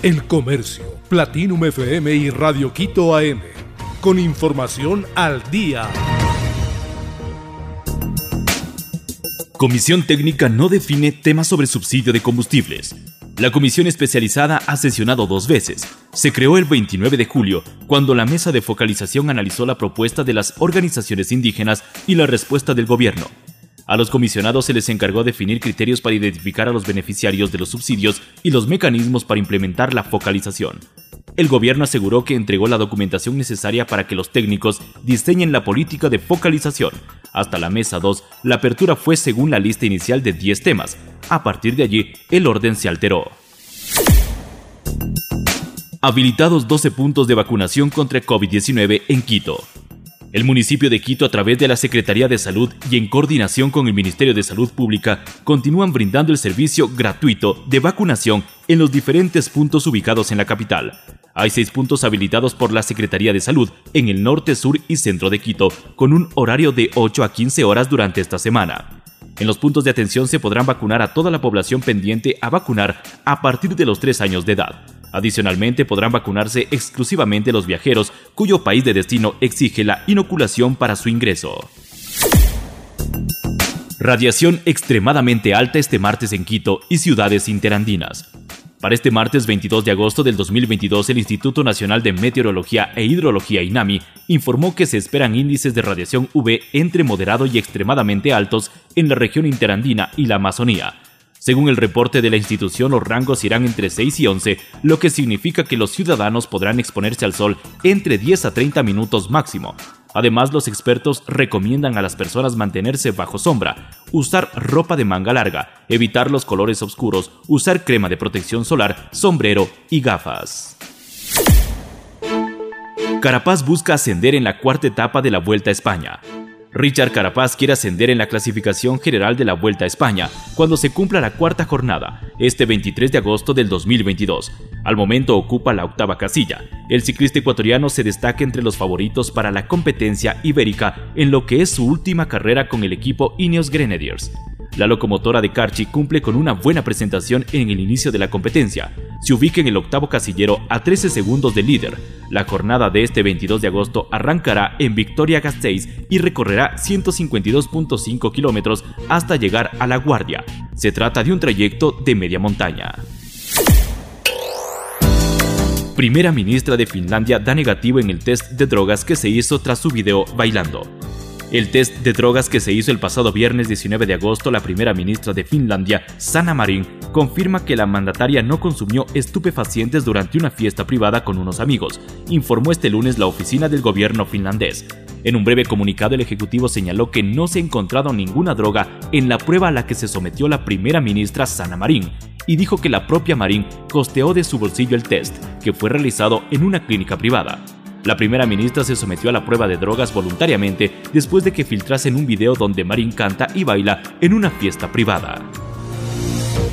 El Comercio, Platinum FM y Radio Quito AM. Con información al día. Comisión Técnica no define temas sobre subsidio de combustibles. La comisión especializada ha sesionado dos veces. Se creó el 29 de julio, cuando la mesa de focalización analizó la propuesta de las organizaciones indígenas y la respuesta del gobierno. A los comisionados se les encargó definir criterios para identificar a los beneficiarios de los subsidios y los mecanismos para implementar la focalización. El gobierno aseguró que entregó la documentación necesaria para que los técnicos diseñen la política de focalización. Hasta la mesa 2, la apertura fue según la lista inicial de 10 temas. A partir de allí, el orden se alteró. Habilitados 12 puntos de vacunación contra COVID-19 en Quito. El municipio de Quito, a través de la Secretaría de Salud y en coordinación con el Ministerio de Salud Pública, continúan brindando el servicio gratuito de vacunación en los diferentes puntos ubicados en la capital. Hay seis puntos habilitados por la Secretaría de Salud en el norte, sur y centro de Quito, con un horario de 8 a 15 horas durante esta semana. En los puntos de atención se podrán vacunar a toda la población pendiente a vacunar a partir de los 3 años de edad. Adicionalmente podrán vacunarse exclusivamente los viajeros cuyo país de destino exige la inoculación para su ingreso. Radiación extremadamente alta este martes en Quito y ciudades interandinas. Para este martes 22 de agosto del 2022, el Instituto Nacional de Meteorología e Hidrología INAMI informó que se esperan índices de radiación UV entre moderado y extremadamente altos en la región interandina y la Amazonía, según el reporte de la institución, los rangos irán entre 6 y 11, lo que significa que los ciudadanos podrán exponerse al sol entre 10 a 30 minutos máximo. Además, los expertos recomiendan a las personas mantenerse bajo sombra, usar ropa de manga larga, evitar los colores oscuros, usar crema de protección solar, sombrero y gafas. Carapaz busca ascender en la cuarta etapa de la Vuelta a España. Richard Carapaz quiere ascender en la clasificación general de la Vuelta a España cuando se cumpla la cuarta jornada, este 23 de agosto del 2022. Al momento ocupa la octava casilla. El ciclista ecuatoriano se destaca entre los favoritos para la competencia ibérica en lo que es su última carrera con el equipo Ineos Grenadiers. La locomotora de Carchi cumple con una buena presentación en el inicio de la competencia. Se ubica en el octavo casillero a 13 segundos del líder. La jornada de este 22 de agosto arrancará en Victoria-Gasteiz y recorrerá 152.5 kilómetros hasta llegar a La Guardia. Se trata de un trayecto de media montaña. Primera ministra de Finlandia da negativo en el test de drogas que se hizo tras su video bailando. El test de drogas que se hizo el pasado viernes 19 de agosto, la primera ministra de Finlandia, Sanna Marin, confirma que la mandataria no consumió estupefacientes durante una fiesta privada con unos amigos, informó este lunes la oficina del gobierno finlandés. En un breve comunicado, el Ejecutivo señaló que no se ha encontrado ninguna droga en la prueba a la que se sometió la primera ministra Sanna Marin, y dijo que la propia Marin costeó de su bolsillo el test, que fue realizado en una clínica privada. La primera ministra se sometió a la prueba de drogas voluntariamente después de que filtrasen un video donde Marín canta y baila en una fiesta privada.